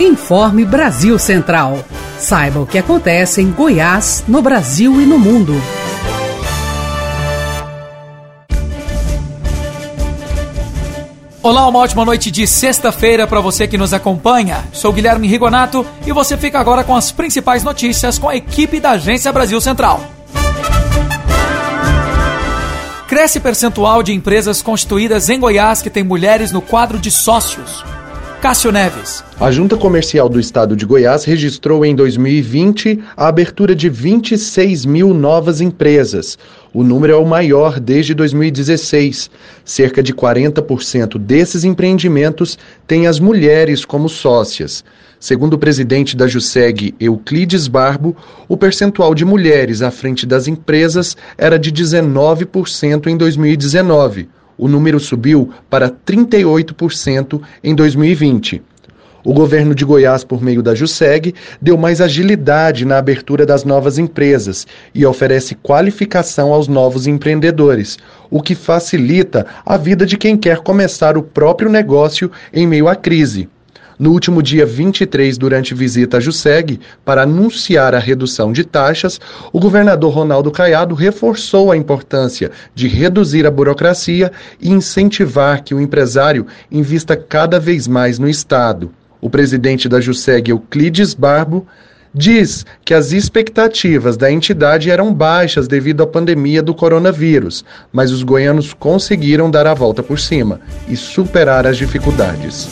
Informe Brasil Central. Saiba o que acontece em Goiás, no Brasil e no mundo. Olá, uma ótima noite de sexta-feira para você que nos acompanha. Sou Guilherme Rigonato e você fica agora com as principais notícias com a equipe da Agência Brasil Central. Cresce percentual de empresas constituídas em Goiás que tem mulheres no quadro de sócios. Cássio Neves. A Junta Comercial do Estado de Goiás registrou em 2020 a abertura de 26 mil novas empresas. O número é o maior desde 2016. Cerca de 40% desses empreendimentos têm as mulheres como sócias. Segundo o presidente da JUSEG, Euclides Barbo, o percentual de mulheres à frente das empresas era de 19% em 2019 o número subiu para 38% em 2020. O governo de Goiás, por meio da JUSEG, deu mais agilidade na abertura das novas empresas e oferece qualificação aos novos empreendedores, o que facilita a vida de quem quer começar o próprio negócio em meio à crise. No último dia 23, durante visita à JUSEG, para anunciar a redução de taxas, o governador Ronaldo Caiado reforçou a importância de reduzir a burocracia e incentivar que o empresário invista cada vez mais no Estado. O presidente da JUSEG, Euclides Barbo, diz que as expectativas da entidade eram baixas devido à pandemia do coronavírus, mas os goianos conseguiram dar a volta por cima e superar as dificuldades.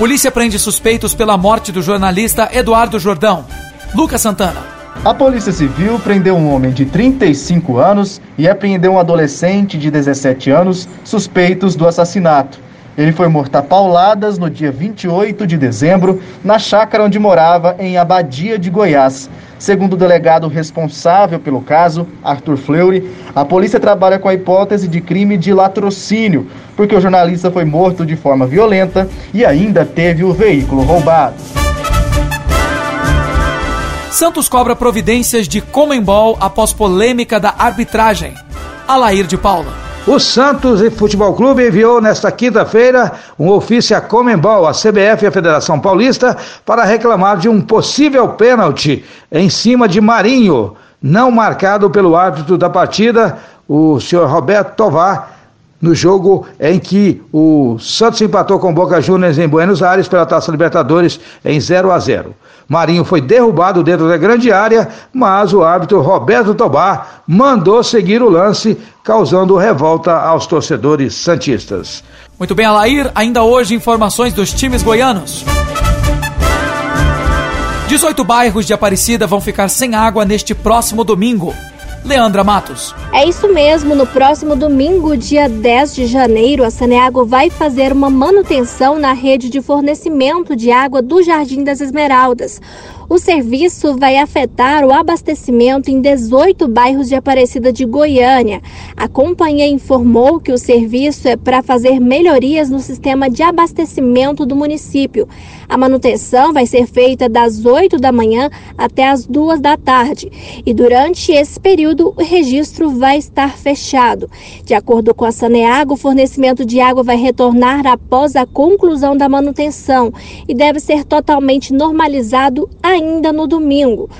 Polícia prende suspeitos pela morte do jornalista Eduardo Jordão. Lucas Santana. A Polícia Civil prendeu um homem de 35 anos e apreendeu um adolescente de 17 anos suspeitos do assassinato. Ele foi morto a pauladas no dia 28 de dezembro, na chácara onde morava, em Abadia de Goiás. Segundo o delegado responsável pelo caso, Arthur Fleury, a polícia trabalha com a hipótese de crime de latrocínio, porque o jornalista foi morto de forma violenta e ainda teve o veículo roubado. Santos cobra providências de Comembol após polêmica da arbitragem. Alair de Paula. O Santos Futebol Clube enviou nesta quinta-feira um ofício à Comembol, à CBF e à Federação Paulista para reclamar de um possível pênalti em cima de Marinho, não marcado pelo árbitro da partida, o senhor Roberto Tovar, no jogo em que o Santos empatou com Boca Juniors em Buenos Aires pela Taça Libertadores em 0 a 0. Marinho foi derrubado dentro da grande área, mas o árbitro Roberto Tobar mandou seguir o lance, causando revolta aos torcedores santistas. Muito bem, Alair, ainda hoje informações dos times goianos. 18 bairros de Aparecida vão ficar sem água neste próximo domingo. Leandra Matos. É isso mesmo, no próximo domingo, dia 10 de janeiro, a Saneago vai fazer uma manutenção na rede de fornecimento de água do Jardim das Esmeraldas. O serviço vai afetar o abastecimento em 18 bairros de Aparecida de Goiânia. A companhia informou que o serviço é para fazer melhorias no sistema de abastecimento do município. A manutenção vai ser feita das 8 da manhã até as 2 da tarde. E durante esse período, o registro vai estar fechado. De acordo com a Saneago, o fornecimento de água vai retornar após a conclusão da manutenção e deve ser totalmente normalizado ainda no domingo.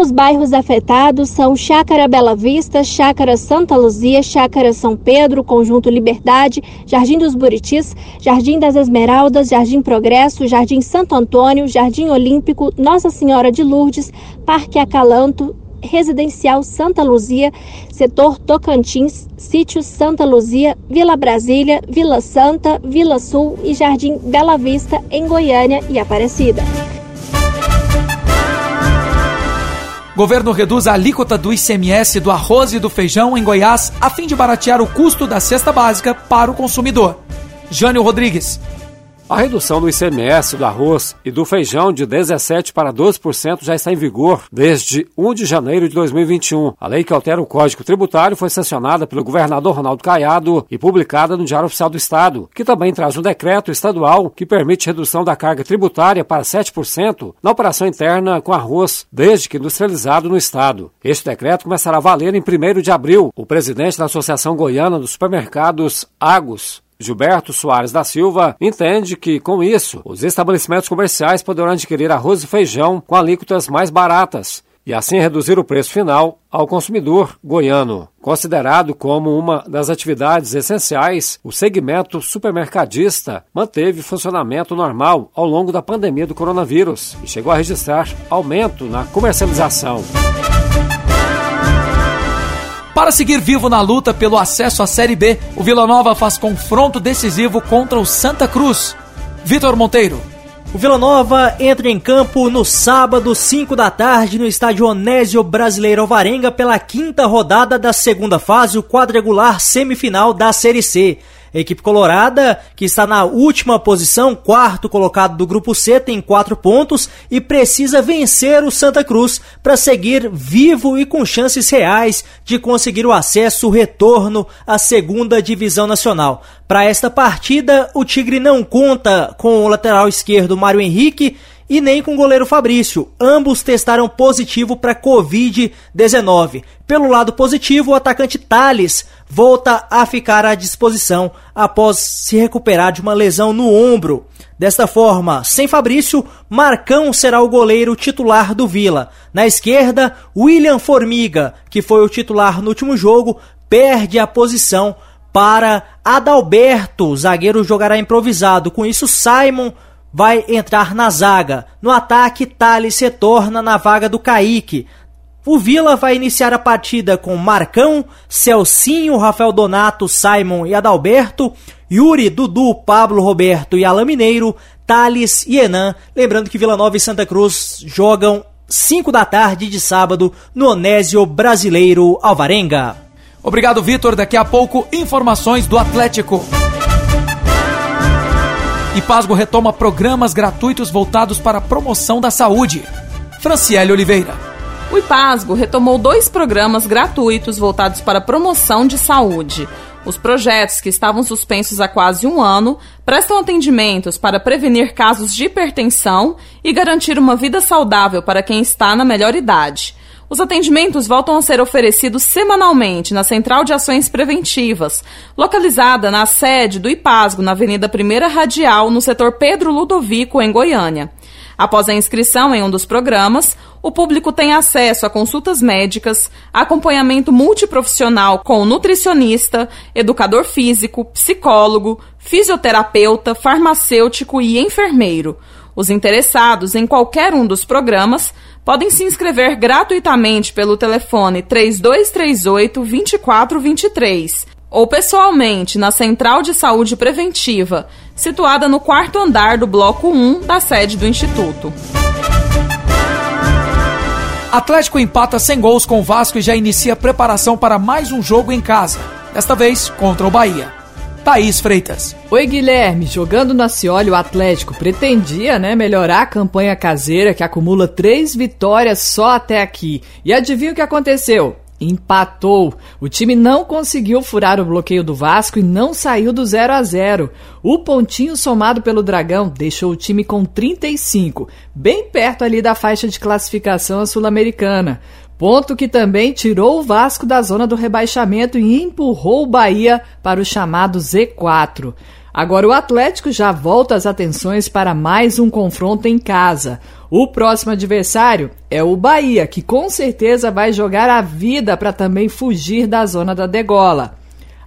Os bairros afetados são Chácara Bela Vista, Chácara Santa Luzia, Chácara São Pedro, Conjunto Liberdade, Jardim dos Buritis, Jardim das Esmeraldas, Jardim Progresso, Jardim Santo Antônio, Jardim Olímpico, Nossa Senhora de Lourdes, Parque Acalanto, Residencial Santa Luzia, Setor Tocantins, Sítio Santa Luzia, Vila Brasília, Vila Santa, Vila Sul e Jardim Bela Vista, em Goiânia e Aparecida. Governo reduz a alíquota do ICMS do arroz e do feijão em Goiás a fim de baratear o custo da cesta básica para o consumidor. Jânio Rodrigues. A redução do ICMS do arroz e do feijão de 17% para 12% já está em vigor desde 1 de janeiro de 2021. A lei que altera o Código Tributário foi sancionada pelo governador Ronaldo Caiado e publicada no Diário Oficial do Estado, que também traz um decreto estadual que permite redução da carga tributária para 7% na operação interna com arroz, desde que industrializado no Estado. Este decreto começará a valer em 1 de abril. O presidente da Associação Goiana dos Supermercados, Agos, Gilberto Soares da Silva, entende que, com isso, os estabelecimentos comerciais poderão adquirir arroz e feijão com alíquotas mais baratas e assim reduzir o preço final ao consumidor goiano. Considerado como uma das atividades essenciais, o segmento supermercadista manteve funcionamento normal ao longo da pandemia do coronavírus e chegou a registrar aumento na comercialização. Para seguir vivo na luta pelo acesso à Série B, o Vila Nova faz confronto decisivo contra o Santa Cruz. Vitor Monteiro. O Vila Nova entra em campo no sábado, 5 da tarde, no estádio Onésio Brasileiro Alvarenga, pela quinta rodada da segunda fase, o quadrangular semifinal da Série C. A equipe colorada, que está na última posição, quarto colocado do grupo C, tem quatro pontos e precisa vencer o Santa Cruz para seguir vivo e com chances reais de conseguir o acesso, o retorno à segunda divisão nacional. Para esta partida, o Tigre não conta com o lateral esquerdo Mário Henrique e nem com o goleiro Fabrício. Ambos testaram positivo para Covid-19. Pelo lado positivo, o atacante Thales volta a ficar à disposição após se recuperar de uma lesão no ombro. Desta forma, sem Fabrício, Marcão será o goleiro titular do Vila. Na esquerda, William Formiga, que foi o titular no último jogo, perde a posição para Adalberto. O zagueiro jogará improvisado. Com isso, Simon vai entrar na zaga. No ataque, Thales retorna na vaga do Kaique. O Vila vai iniciar a partida com Marcão, Celcinho, Rafael Donato, Simon e Adalberto, Yuri, Dudu, Pablo Roberto e Alain Mineiro, Thales e Enan. Lembrando que Vila Nova e Santa Cruz jogam 5 da tarde de sábado no Onésio Brasileiro Alvarenga. Obrigado, Vitor. Daqui a pouco, informações do Atlético. Ipasgo retoma programas gratuitos voltados para a promoção da saúde. Franciele Oliveira. O Ipasgo retomou dois programas gratuitos voltados para a promoção de saúde. Os projetos, que estavam suspensos há quase um ano, prestam atendimentos para prevenir casos de hipertensão e garantir uma vida saudável para quem está na melhor idade. Os atendimentos voltam a ser oferecidos semanalmente na Central de Ações Preventivas, localizada na sede do IPASGO, na Avenida 1 Radial, no setor Pedro Ludovico, em Goiânia. Após a inscrição em um dos programas, o público tem acesso a consultas médicas, acompanhamento multiprofissional com nutricionista, educador físico, psicólogo, fisioterapeuta, farmacêutico e enfermeiro. Os interessados em qualquer um dos programas podem se inscrever gratuitamente pelo telefone 3238 2423 ou pessoalmente na Central de Saúde Preventiva, situada no quarto andar do Bloco 1 da sede do Instituto. Atlético empata sem gols com o Vasco e já inicia preparação para mais um jogo em casa, desta vez contra o Bahia. Thaís Freitas. Oi, Guilherme. Jogando no Acioli, o Atlético pretendia né, melhorar a campanha caseira, que acumula três vitórias só até aqui. E adivinha o que aconteceu? Empatou. O time não conseguiu furar o bloqueio do Vasco e não saiu do 0 a 0. O pontinho somado pelo Dragão deixou o time com 35, bem perto ali da faixa de classificação sul-americana. Ponto que também tirou o Vasco da zona do rebaixamento e empurrou o Bahia para o chamado Z4. Agora o Atlético já volta as atenções para mais um confronto em casa. O próximo adversário é o Bahia, que com certeza vai jogar a vida para também fugir da zona da degola.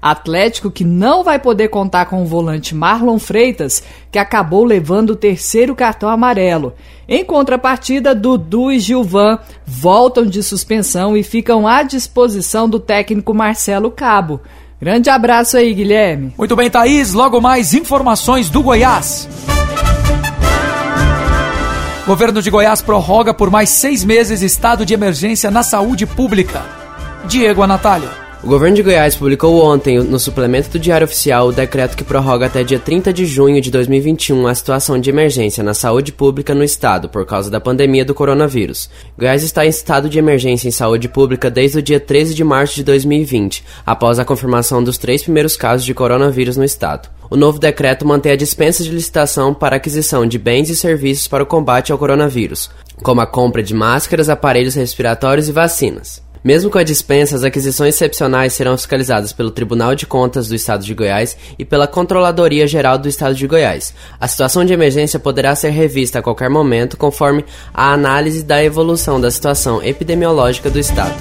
Atlético que não vai poder contar com o volante Marlon Freitas, que acabou levando o terceiro cartão amarelo. Em contrapartida, Dudu e Gilvan voltam de suspensão e ficam à disposição do técnico Marcelo Cabo. Grande abraço aí, Guilherme. Muito bem, Thaís. Logo mais informações do Goiás. Governo de Goiás prorroga por mais seis meses estado de emergência na saúde pública. Diego Anatalho. O governo de Goiás publicou ontem, no suplemento do Diário Oficial, o decreto que prorroga até dia 30 de junho de 2021 a situação de emergência na saúde pública no estado por causa da pandemia do coronavírus. Goiás está em estado de emergência em saúde pública desde o dia 13 de março de 2020, após a confirmação dos três primeiros casos de coronavírus no estado. O novo decreto mantém a dispensa de licitação para aquisição de bens e serviços para o combate ao coronavírus, como a compra de máscaras, aparelhos respiratórios e vacinas. Mesmo com a dispensa, as aquisições excepcionais serão fiscalizadas pelo Tribunal de Contas do Estado de Goiás e pela Controladoria Geral do Estado de Goiás. A situação de emergência poderá ser revista a qualquer momento, conforme a análise da evolução da situação epidemiológica do Estado.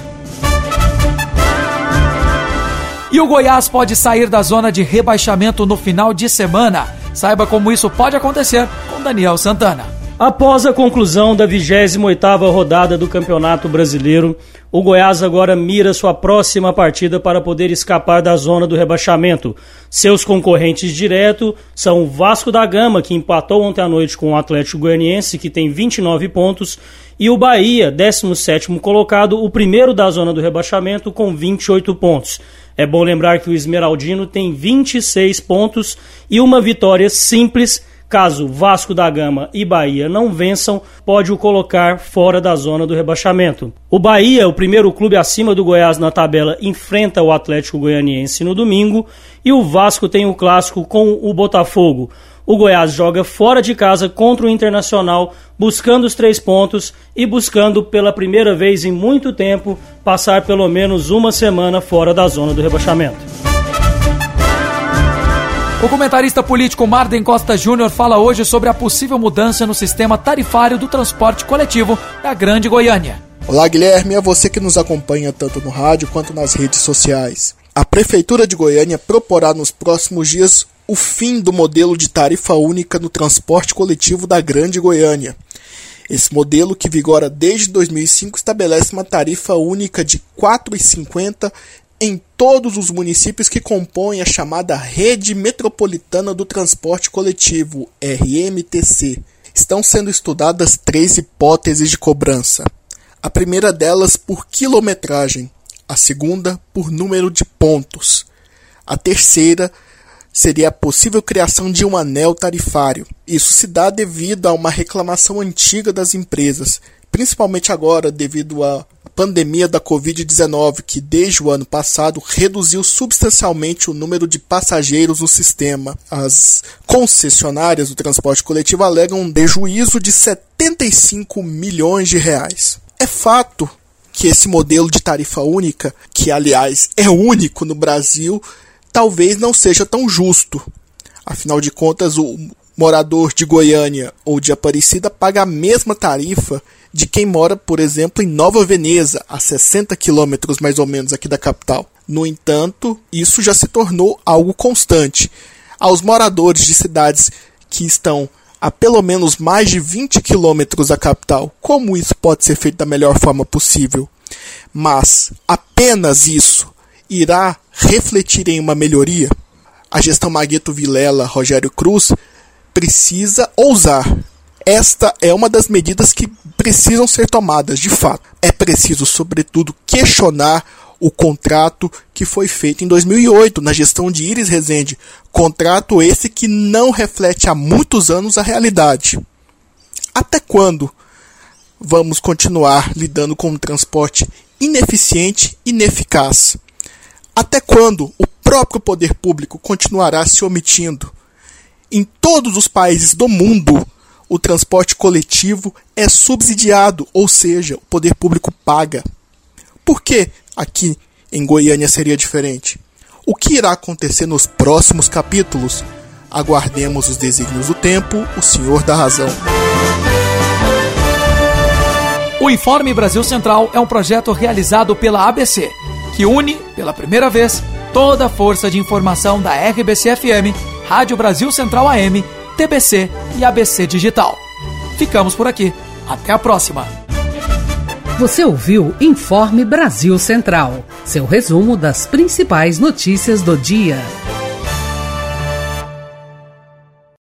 E o Goiás pode sair da zona de rebaixamento no final de semana. Saiba como isso pode acontecer com Daniel Santana. Após a conclusão da 28ª rodada do Campeonato Brasileiro, o Goiás agora mira sua próxima partida para poder escapar da zona do rebaixamento. Seus concorrentes diretos são o Vasco da Gama, que empatou ontem à noite com o Atlético Goianiense, que tem 29 pontos, e o Bahia, 17º colocado, o primeiro da zona do rebaixamento, com 28 pontos. É bom lembrar que o Esmeraldino tem 26 pontos e uma vitória simples. Caso Vasco da Gama e Bahia não vençam, pode o colocar fora da zona do rebaixamento. O Bahia, o primeiro clube acima do Goiás na tabela, enfrenta o Atlético Goianiense no domingo e o Vasco tem o clássico com o Botafogo. O Goiás joga fora de casa contra o Internacional, buscando os três pontos e buscando pela primeira vez em muito tempo passar pelo menos uma semana fora da zona do rebaixamento. O comentarista político Marden Costa Júnior fala hoje sobre a possível mudança no sistema tarifário do transporte coletivo da Grande Goiânia. Olá, Guilherme, é você que nos acompanha tanto no rádio quanto nas redes sociais. A Prefeitura de Goiânia proporá nos próximos dias o fim do modelo de tarifa única no transporte coletivo da Grande Goiânia. Esse modelo, que vigora desde 2005, estabelece uma tarifa única de R$ 4,50 em todos os municípios que compõem a chamada Rede Metropolitana do Transporte Coletivo, RMTC. Estão sendo estudadas três hipóteses de cobrança. A primeira delas por quilometragem, a segunda por número de pontos, a terceira seria a possível criação de um anel tarifário. Isso se dá devido a uma reclamação antiga das empresas, principalmente agora devido à pandemia da Covid-19, que desde o ano passado reduziu substancialmente o número de passageiros no sistema. As concessionárias do transporte coletivo alegam um prejuízo de 75 milhões de reais. É fato que esse modelo de tarifa única, que aliás é único no Brasil, talvez não seja tão justo. Afinal de contas, o morador de Goiânia ou de Aparecida paga a mesma tarifa de quem mora, por exemplo, em Nova Veneza, a 60 quilômetros mais ou menos aqui da capital. No entanto, isso já se tornou algo constante. Aos moradores de cidades que estão a pelo menos mais de 20 quilômetros da capital, como isso pode ser feito da melhor forma possível? Mas apenas isso irá refletir em uma melhoria? A gestão Magueto Vilela Rogério Cruz precisa ousar. Esta é uma das medidas que precisam ser tomadas, de fato. É preciso, sobretudo, questionar o contrato que foi feito em 2008 na gestão de Iris Rezende. Contrato esse que não reflete há muitos anos a realidade. Até quando vamos continuar lidando com um transporte ineficiente e ineficaz? Até quando o próprio poder público continuará se omitindo? Em todos os países do mundo, o transporte coletivo é subsidiado, ou seja, o poder público paga. Por que aqui em Goiânia seria diferente? O que irá acontecer nos próximos capítulos? Aguardemos os desígnios do tempo, o Senhor da Razão. O Informe Brasil Central é um projeto realizado pela ABC que une, pela primeira vez, toda a força de informação da RBC-FM, Rádio Brasil Central AM, TBC e ABC Digital. Ficamos por aqui. Até a próxima. Você ouviu Informe Brasil Central, seu resumo das principais notícias do dia.